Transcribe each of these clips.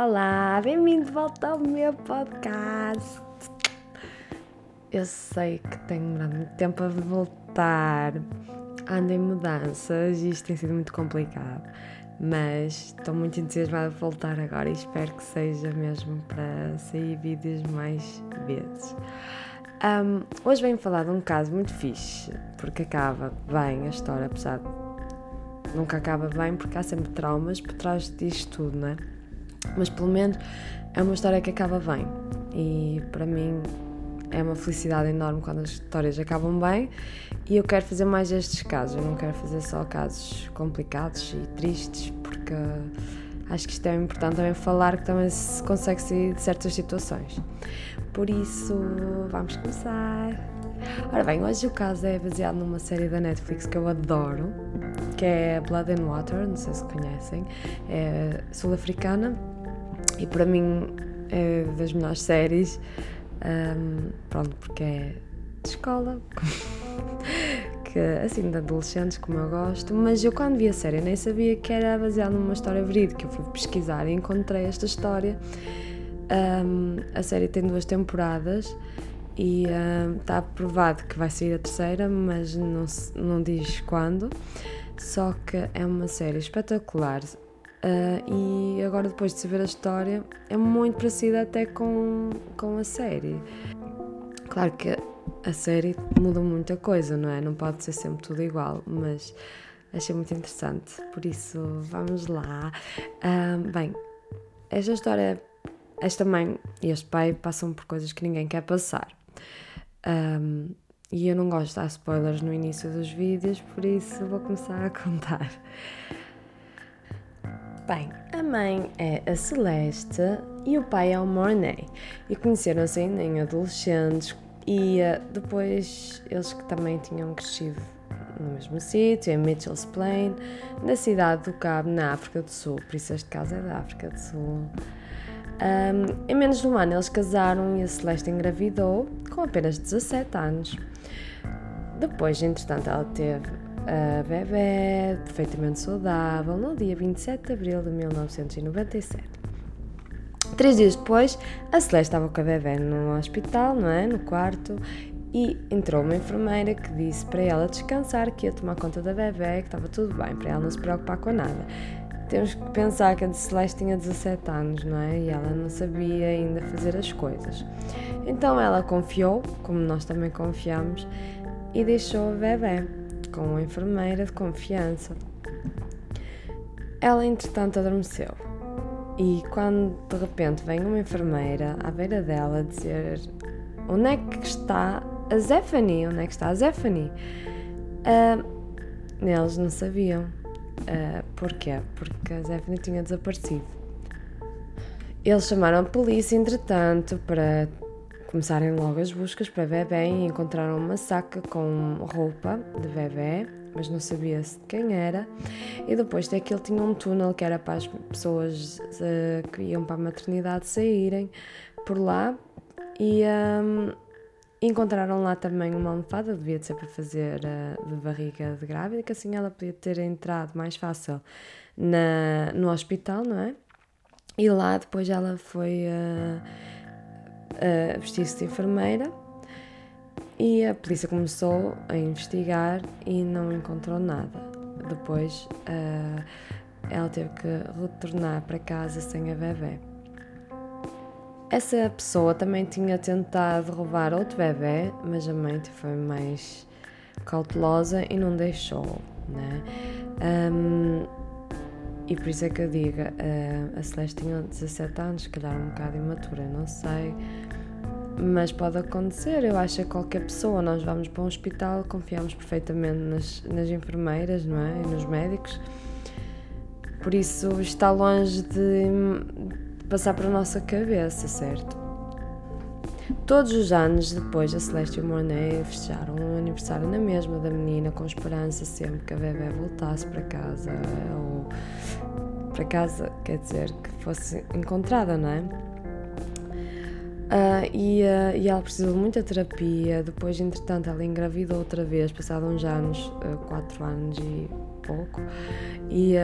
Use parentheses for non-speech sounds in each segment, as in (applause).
Olá, bem-vindo de volta ao meu podcast. Eu sei que tenho demorado muito tempo a voltar, ando em mudanças e isto tem sido muito complicado, mas estou muito entusiasmada por voltar agora e espero que seja mesmo para sair vídeos mais vezes. Um, hoje venho falar de um caso muito fixe, porque acaba bem a história, apesar de nunca acaba bem, porque há sempre traumas por trás disto tudo, não é? Mas pelo menos é uma história que acaba bem. E para mim é uma felicidade enorme quando as histórias acabam bem. E eu quero fazer mais estes casos. Eu não quero fazer só casos complicados e tristes, porque acho que isto é importante também falar que também se consegue sair de certas situações. Por isso, vamos começar. Ora bem, hoje o caso é baseado numa série da Netflix que eu adoro, que é Blood and Water, não sei se conhecem, é sul-africana e para mim é das melhores séries, um, pronto, porque é de escola, (laughs) que, assim, de adolescentes, como eu gosto, mas eu quando vi a série nem sabia que era baseada numa história verídica, eu fui pesquisar e encontrei esta história. Um, a série tem duas temporadas. E está uh, provado que vai sair a terceira, mas não, não diz quando. Só que é uma série espetacular uh, e agora depois de saber a história é muito parecida até com, com a série. Claro que a série muda muita coisa, não é? Não pode ser sempre tudo igual, mas achei muito interessante, por isso vamos lá. Uh, bem, esta história, esta mãe e este pai passam por coisas que ninguém quer passar. Um, e eu não gosto de dar spoilers no início dos vídeos, por isso vou começar a contar. Bem, a mãe é a Celeste e o pai é o Mornay. E conheceram-se ainda em adolescentes e uh, depois eles que também tinham crescido no mesmo sítio, em Mitchell's Plain, na cidade do Cabo, na África do Sul. Por isso este caso é da África do Sul. Um, em menos de um ano eles casaram e a Celeste engravidou com apenas 17 anos. Depois, entretanto, ela teve a bebê perfeitamente saudável no dia 27 de abril de 1997. Três dias depois, a Celeste estava com a bebê no hospital, não é? No quarto, e entrou uma enfermeira que disse para ela descansar, que ia tomar conta da bebê, que estava tudo bem, para ela não se preocupar com nada. Temos que pensar que a Celeste tinha 17 anos, não é? E ela não sabia ainda fazer as coisas. Então ela confiou, como nós também confiamos, e deixou a bebê com uma enfermeira de confiança. Ela, entretanto, adormeceu. E quando de repente vem uma enfermeira à beira dela dizer onde é que está a Zephanie? Onde é que está a Zephanie? Uh, eles não sabiam. Uh, porquê? Porque a Zephanie tinha desaparecido. Eles chamaram a polícia, entretanto, para começarem logo as buscas para bebê e encontraram uma saca com roupa de bebê, mas não sabia-se de quem era. E depois daquilo tinha um túnel que era para as pessoas uh, que iam para a maternidade saírem por lá. E um, encontraram lá também uma almofada, devia de ser para fazer uh, de barriga de grávida, que assim ela podia ter entrado mais fácil na, no hospital, não é? E lá depois ela foi. Uh, a vestir-se de enfermeira e a polícia começou a investigar e não encontrou nada. Depois uh, ela teve que retornar para casa sem a bebê. Essa pessoa também tinha tentado roubar outro bebê, mas a mãe foi mais cautelosa e não deixou, né? Um, e por isso é que eu digo, uh, a Celeste tinha 17 anos, se calhar um bocado imatura, não sei. Mas pode acontecer, eu acho que qualquer pessoa, nós vamos para um hospital, confiamos perfeitamente nas, nas enfermeiras, não é? E nos médicos. Por isso está longe de passar para a nossa cabeça, certo? Todos os anos depois, a Celeste e o Mornay festejaram o aniversário na mesma da menina, com esperança sempre que a bebê voltasse para casa, ou para casa, quer dizer, que fosse encontrada, não é? Uh, e, uh, e, ela precisou de muita terapia. Depois, entretanto, ela engravidou outra vez, passado uns anos, uh, quatro anos e pouco. E,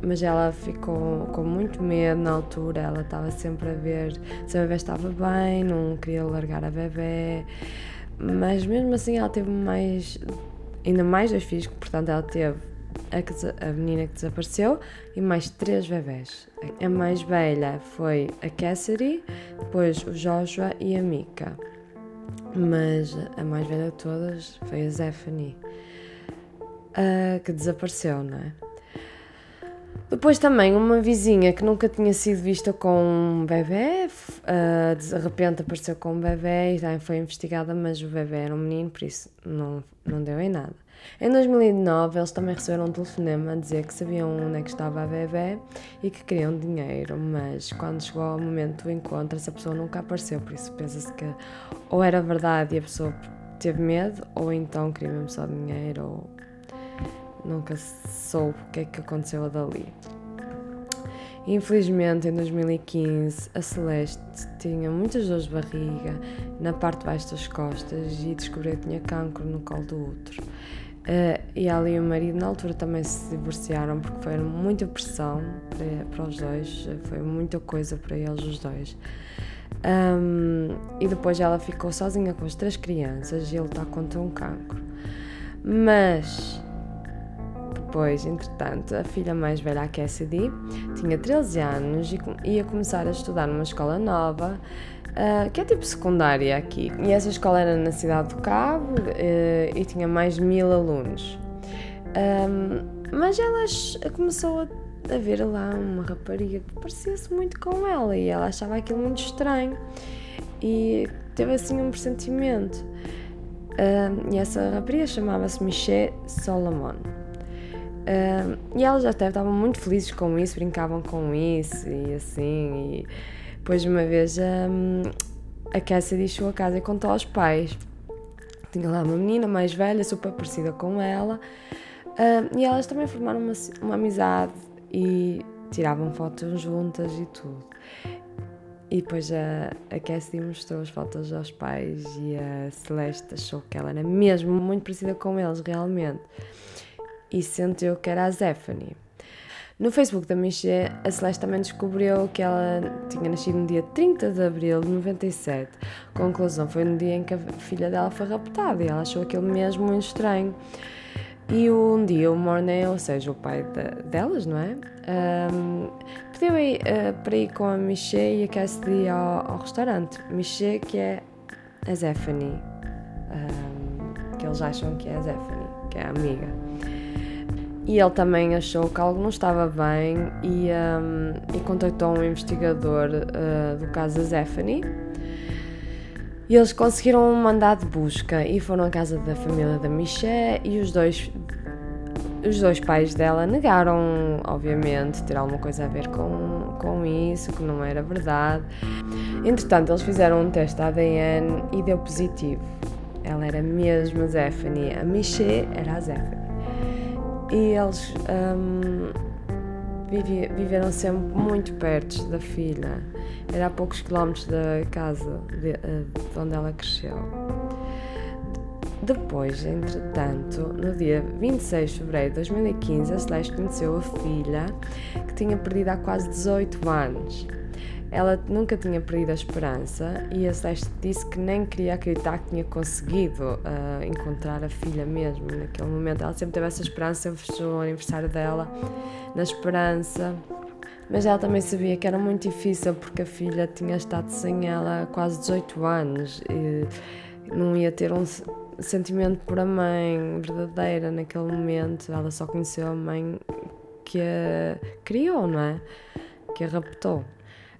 mas ela ficou com muito medo na altura. Ela estava sempre a ver se a bebê estava bem, não queria largar a bebê. Mas mesmo assim, ela teve mais, ainda mais dois filhos, portanto, ela teve a, a menina que desapareceu e mais três bebés. A mais velha foi a Cassidy, depois o Joshua e a Mika. Mas a mais velha de todas foi a Zephanie, uh, que desapareceu, não é? Depois também uma vizinha que nunca tinha sido vista com um bebê, uh, de repente apareceu com um bebê e também foi investigada, mas o bebê era um menino, por isso não, não deu em nada. Em 2009, eles também receberam um telefonema a dizer que sabiam onde é que estava a bebê e que queriam dinheiro, mas quando chegou ao momento do encontro, essa pessoa nunca apareceu, por isso pensa-se que ou era verdade e a pessoa teve medo, ou então queria mesmo só dinheiro, ou nunca soube o que é que aconteceu dali. Infelizmente, em 2015, a Celeste tinha muitas dores de barriga na parte de baixo das costas e descobriu que tinha cancro no colo do útero. Uh, e ela e o marido, na altura, também se divorciaram porque foi muita pressão para, para os dois, foi muita coisa para eles, os dois. Um, e depois ela ficou sozinha com as três crianças e ele está contra um cancro. Mas depois, entretanto, a filha mais velha, a Cassidy, tinha 13 anos e ia começar a estudar numa escola nova uh, que é tipo secundária aqui. E essa escola era na cidade do Cabo uh, e tinha mais de mil alunos. Um, mas ela começou a, a ver lá uma rapariga que parecia-se muito com ela e ela achava aquilo muito estranho e teve assim um pressentimento. E essa rapariga chamava-se Michelle Solomon. E elas até estavam muito felizes com isso, brincavam com isso e assim. E depois, uma vez, um, a Cassidy chegou a casa e contou aos pais. Tinha lá uma menina mais velha, super parecida com ela, um, e elas também formaram uma, uma amizade e tiravam fotos juntas e tudo. E depois a, a Cassidy mostrou as fotos aos pais e a Celeste achou que ela era mesmo muito parecida com eles, realmente. E sentiu que era a Zephanie. No Facebook da Michelle, a Celeste também descobriu que ela tinha nascido no dia 30 de abril de 97. Conclusão, foi no dia em que a filha dela foi raptada e ela achou aquilo mesmo muito estranho. E um dia o Mornay, ou seja, o pai de, delas, não é? Um, pediu uh, para ir com a Michelle e a Cassidy ao, ao restaurante. Michelle, que é a Zephanie, um, que eles acham que é a Zephanie, que é a amiga. E ele também achou que algo não estava bem e, um, e contactou um investigador uh, do caso da Zephanie. E eles conseguiram um mandado de busca e foram à casa da família da Michelle e os dois, os dois pais dela negaram, obviamente, ter alguma coisa a ver com, com isso, que não era verdade. Entretanto, eles fizeram um teste de ADN e deu positivo. Ela era mesmo a Zephanie, a Michelle era a Zephanie e eles um, vive, viveram sempre muito perto da filha. Era a poucos quilómetros da casa de, eh, de onde ela cresceu. Depois, entretanto, no dia 26 de fevereiro de 2015, a Celeste conheceu a filha que tinha perdido há quase 18 anos. Ela nunca tinha perdido a esperança e a Celeste disse que nem queria acreditar que tinha conseguido uh, encontrar a filha mesmo naquele momento. Ela sempre teve essa esperança, fechou o aniversário dela na esperança. Mas ela também sabia que era muito difícil porque a filha tinha estado sem ela há quase 18 anos e não ia ter um sentimento por a mãe verdadeira naquele momento. Ela só conheceu a mãe que a criou, não é? Que a raptou.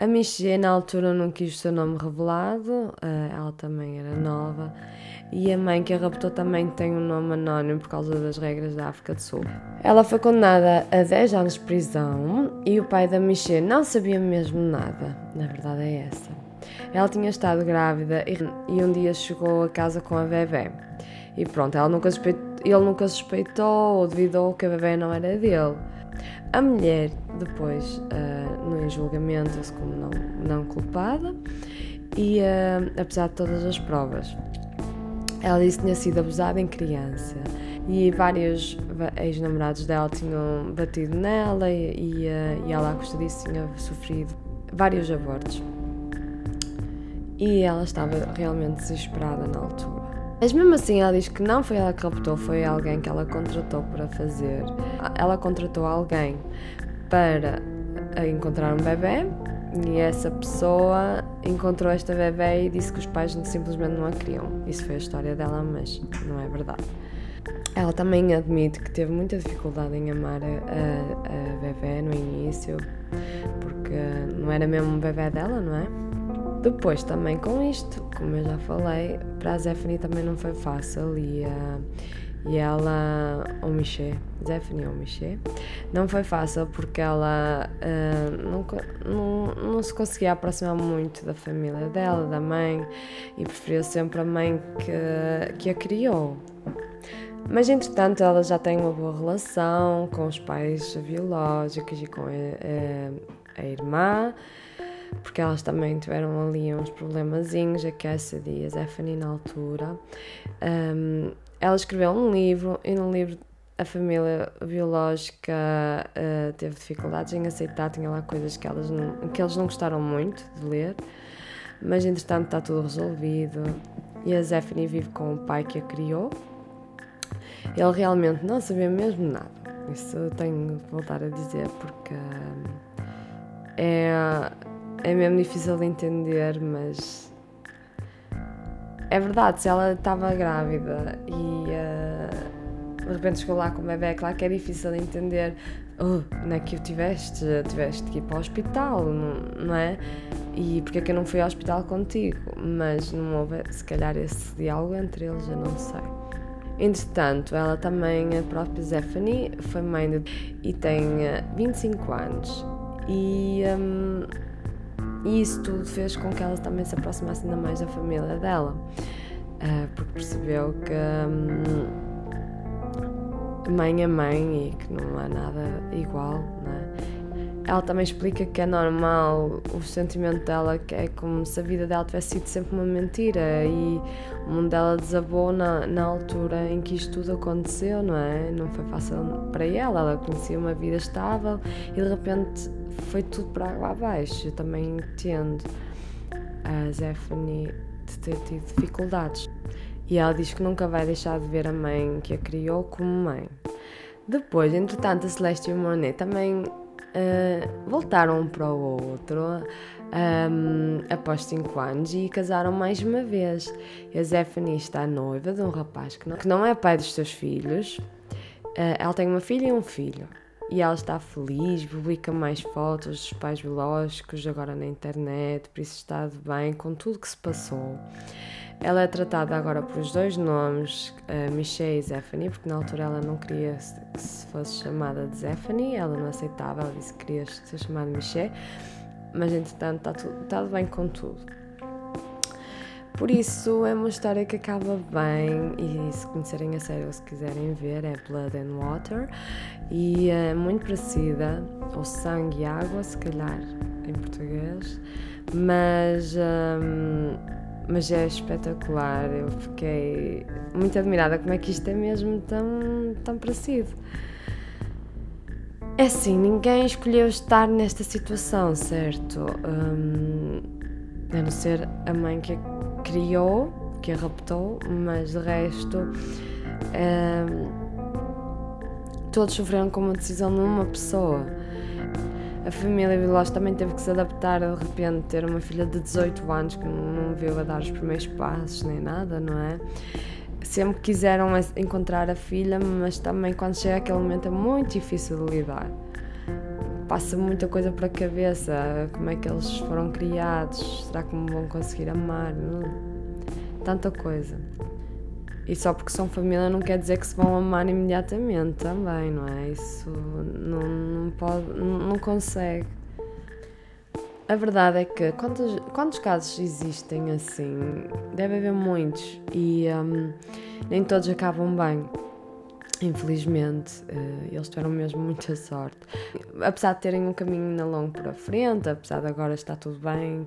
A Michelle, na altura, não quis o seu nome revelado, eh, ela também era nova, e a mãe que a raptou também tem um nome anónimo por causa das regras da África do Sul. Ela foi condenada a 10 anos de prisão e o pai da Michelle não sabia mesmo nada, na verdade é essa. Ela tinha estado grávida e um dia chegou a casa com a bebê. E pronto, ela nunca ele nunca suspeitou ou duvidou que a bebê não era dele. A mulher depois uh, no julgamento-se como não, não culpada e uh, apesar de todas as provas. Ela disse que tinha sido abusada em criança e vários ex-namorados dela tinham batido nela e, e, uh, e ela, à custa disso, tinha sofrido vários abortos. E ela estava realmente desesperada na altura. Mas mesmo assim, ela diz que não foi ela que raptou, foi alguém que ela contratou para fazer. Ela contratou alguém para encontrar um bebê e essa pessoa encontrou esta bebê e disse que os pais simplesmente não a queriam. Isso foi a história dela, mas não é verdade. Ela também admite que teve muita dificuldade em amar a, a, a bebê no início, porque não era mesmo um bebê dela, não é? Depois também com isto, como eu já falei, para a Zephanie também não foi fácil e, uh, e ela, ou Michê, Zephanie ou Michê, não foi fácil porque ela uh, não, não, não se conseguia aproximar muito da família dela, da mãe, e preferiu sempre a mãe que, que a criou. Mas entretanto ela já tem uma boa relação com os pais biológicos e com a, a, a irmã, porque elas também tiveram ali uns problemazinhos, a Cassidy e a Zephanie na altura. Um, ela escreveu um livro e no livro a família biológica uh, teve dificuldades em aceitar, tinha lá coisas que, elas não, que eles não gostaram muito de ler, mas entretanto está tudo resolvido e a Zephanie vive com o pai que a criou. Ele realmente não sabia mesmo nada, isso tenho de voltar a dizer porque é, é mesmo difícil de entender, mas é verdade, se ela estava grávida e uh, de repente chegou lá com o bebê, é claro que é difícil de entender. Não é que o tiveste? Tiveste que ir para o hospital, não, não é? E porque é que eu não fui ao hospital contigo? Mas não houve, se calhar, esse diálogo entre eles, eu não sei. Entretanto, ela também, a própria Stephanie, foi mãe de, e tem 25 eh, anos. E um, e isso tudo fez com que ela também se aproximasse ainda mais da família dela, uh, porque percebeu que um, mãe é mãe e que não há nada igual, né? Ela também explica que é normal o sentimento dela, que é como se a vida dela tivesse sido sempre uma mentira e o mundo dela desabou na, na altura em que isto tudo aconteceu, não é? Não foi fácil para ela, ela conhecia uma vida estável e de repente foi tudo para água abaixo. Eu também entendo a Zephanie de ter tido dificuldades. E ela diz que nunca vai deixar de ver a mãe que a criou como mãe. Depois, entretanto, a Celeste e o Monet também uh, voltaram um para o outro um, após 5 anos e casaram mais uma vez. A Zephanie está noiva de um rapaz que não, que não é pai dos seus filhos. Uh, ela tem uma filha e um filho e ela está feliz, publica mais fotos dos pais biológicos agora na internet, por isso está de bem com tudo que se passou. Ela é tratada agora por os dois nomes, Michelle e Zephanie, porque na altura ela não queria que se fosse chamada de Zephanie, ela não aceitava, ela disse que queria ser chamada Michelle, mas entretanto está, tudo, está de bem com tudo. Por isso é uma história que acaba bem e se conhecerem a série ou se quiserem ver é Blood and Water e é muito parecida ou Sangue e Água, se calhar em português, mas, um, mas é espetacular. Eu fiquei muito admirada como é que isto é mesmo tão, tão parecido. É assim, ninguém escolheu estar nesta situação, certo? Um, a não ser a mãe que criou, que raptou, mas de resto um, todos sofreram com uma decisão de uma pessoa. A família biológica também teve que se adaptar de repente ter uma filha de 18 anos que não viu a dar os primeiros passos nem nada, não é? Sempre quiseram encontrar a filha, mas também quando chega aquele momento é muito difícil de lidar passa muita coisa para a cabeça. Como é que eles foram criados? Será que me vão conseguir amar? Tanta coisa. E só porque são família não quer dizer que se vão amar imediatamente também, não é? Isso não, não pode, não, não consegue. A verdade é que quantos, quantos casos existem assim? Deve haver muitos e um, nem todos acabam bem. Infelizmente, uh, eles tiveram mesmo muita sorte. Apesar de terem um caminho ainda longo para frente, apesar de agora estar tudo bem,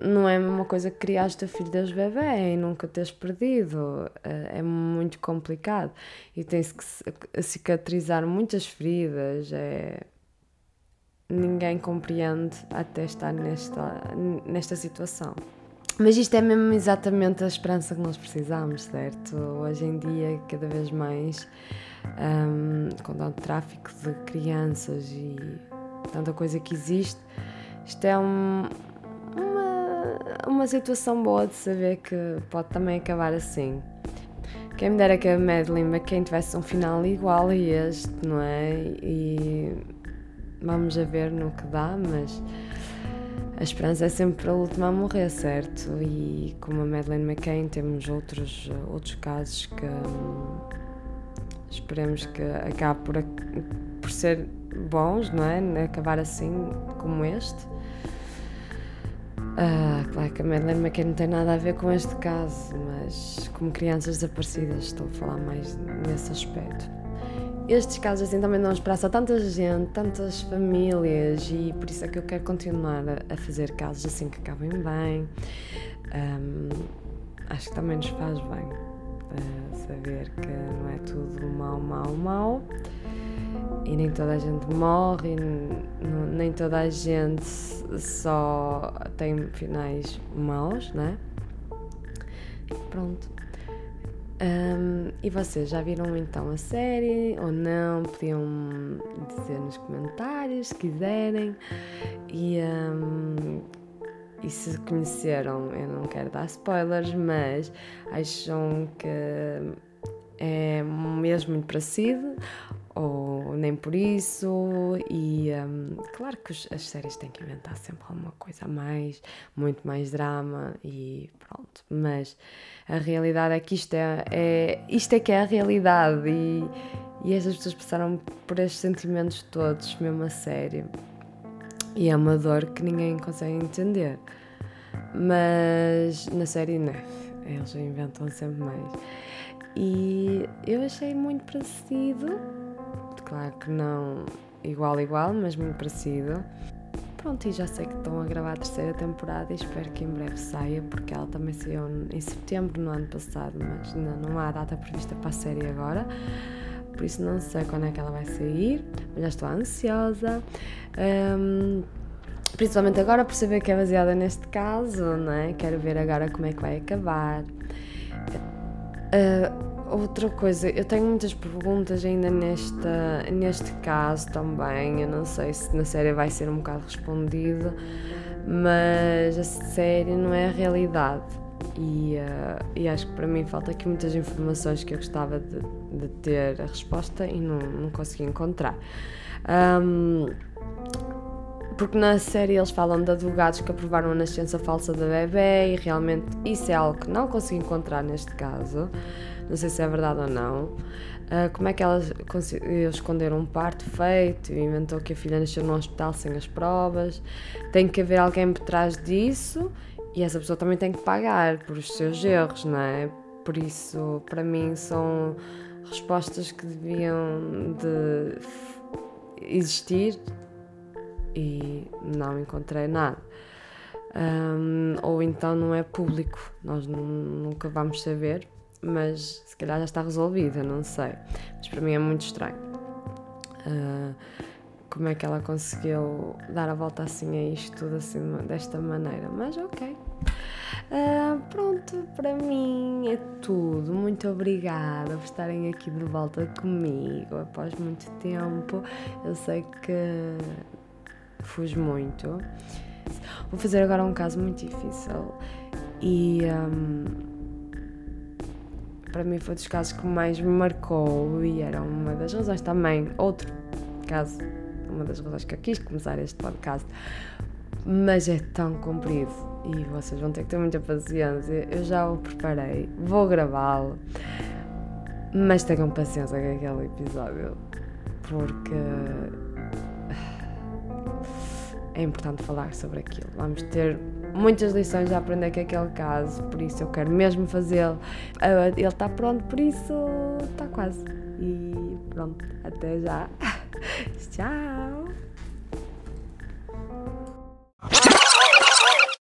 não é a mesma coisa que criares teu filho desde bebê e nunca teres perdido. É muito complicado e tem-se que cicatrizar muitas feridas. É... Ninguém compreende até estar nesta, nesta situação. Mas isto é mesmo exatamente a esperança que nós precisamos, certo? Hoje em dia, cada vez mais, um, com tanto tráfico de crianças e tanta coisa que existe, isto é um, uma, uma situação boa de saber que pode também acabar assim. Quem me dera que a Madeline McCain tivesse um final igual a este, não é? E vamos a ver no que dá, mas a esperança é sempre a última a morrer, certo? E como a Madeleine McCain, temos outros, outros casos que hum, esperemos que acabe por, por ser bons, não é? Acabar assim como este. Ah, claro que a Madeleine McCain não tem nada a ver com este caso, mas como crianças desaparecidas, estou a falar mais nesse aspecto estes casos assim também dão esperança a tanta gente, tantas famílias e por isso é que eu quero continuar a, fazer casos assim que acabem bem. Um, acho que também nos faz bem uh, saber que não é tudo mau, mau, mau e nem toda a gente morre, nem toda a gente só tem finais maus, né? Pronto. Um, e vocês já viram então a série ou não? Podiam dizer nos comentários se quiserem. E, um, e se conheceram, eu não quero dar spoilers, mas acham que é mesmo muito parecido ou nem por isso. E um, claro que as séries têm que inventar sempre alguma coisa a mais, muito mais drama e pronto. Mas a realidade é que isto é, é isto é que é a realidade e, e estas pessoas passaram por estes sentimentos todos, mesmo a sério. E é uma dor que ninguém consegue entender. Mas na série não, eles inventam sempre mais. E eu achei muito parecido Claro que não igual, igual, mas muito parecido. Pronto, e já sei que estão a gravar a terceira temporada e espero que em breve saia, porque ela também saiu em setembro no ano passado, mas ainda não há data prevista para a série agora. Por isso não sei quando é que ela vai sair, mas já estou ansiosa. Um, principalmente agora por saber que é baseada neste caso, não é? Quero ver agora como é que vai acabar. Uh, Outra coisa, eu tenho muitas perguntas ainda nesta, neste caso também. Eu não sei se na série vai ser um bocado respondido, mas a série não é a realidade. E, uh, e acho que para mim falta aqui muitas informações que eu gostava de, de ter a resposta e não, não consegui encontrar. Um, porque na série eles falam de advogados que aprovaram a nascença falsa da bebê e realmente isso é algo que não consegui encontrar neste caso não sei se é verdade ou não. Uh, como é que elas conseguiu esconder um parto feito e inventou que a filha nasceu num hospital sem as provas? Tem que haver alguém por trás disso e essa pessoa também tem que pagar por os seus erros, não é? Por isso, para mim, são respostas que deviam de existir e não encontrei nada. Um, ou então não é público, nós nunca vamos saber, mas se calhar já está resolvida, não sei. Mas para mim é muito estranho. Uh, como é que ela conseguiu dar a volta assim a isto tudo assim desta maneira, mas ok. Uh, pronto, para mim é tudo. Muito obrigada por estarem aqui de volta comigo após muito tempo. Eu sei que fujo muito. Vou fazer agora um caso muito difícil e. Um, para mim foi dos casos que mais me marcou e era uma das razões também, outro caso, uma das razões que eu quis começar este podcast, mas é tão comprido e vocês vão ter que ter muita paciência. Eu já o preparei, vou gravá-lo, mas tenham paciência com aquele episódio porque é importante falar sobre aquilo. Vamos ter muitas lições a aprender com aquele caso, por isso eu quero mesmo fazê-lo. Ah, ele está pronto, por isso está quase. E pronto, até já. (laughs) Tchau!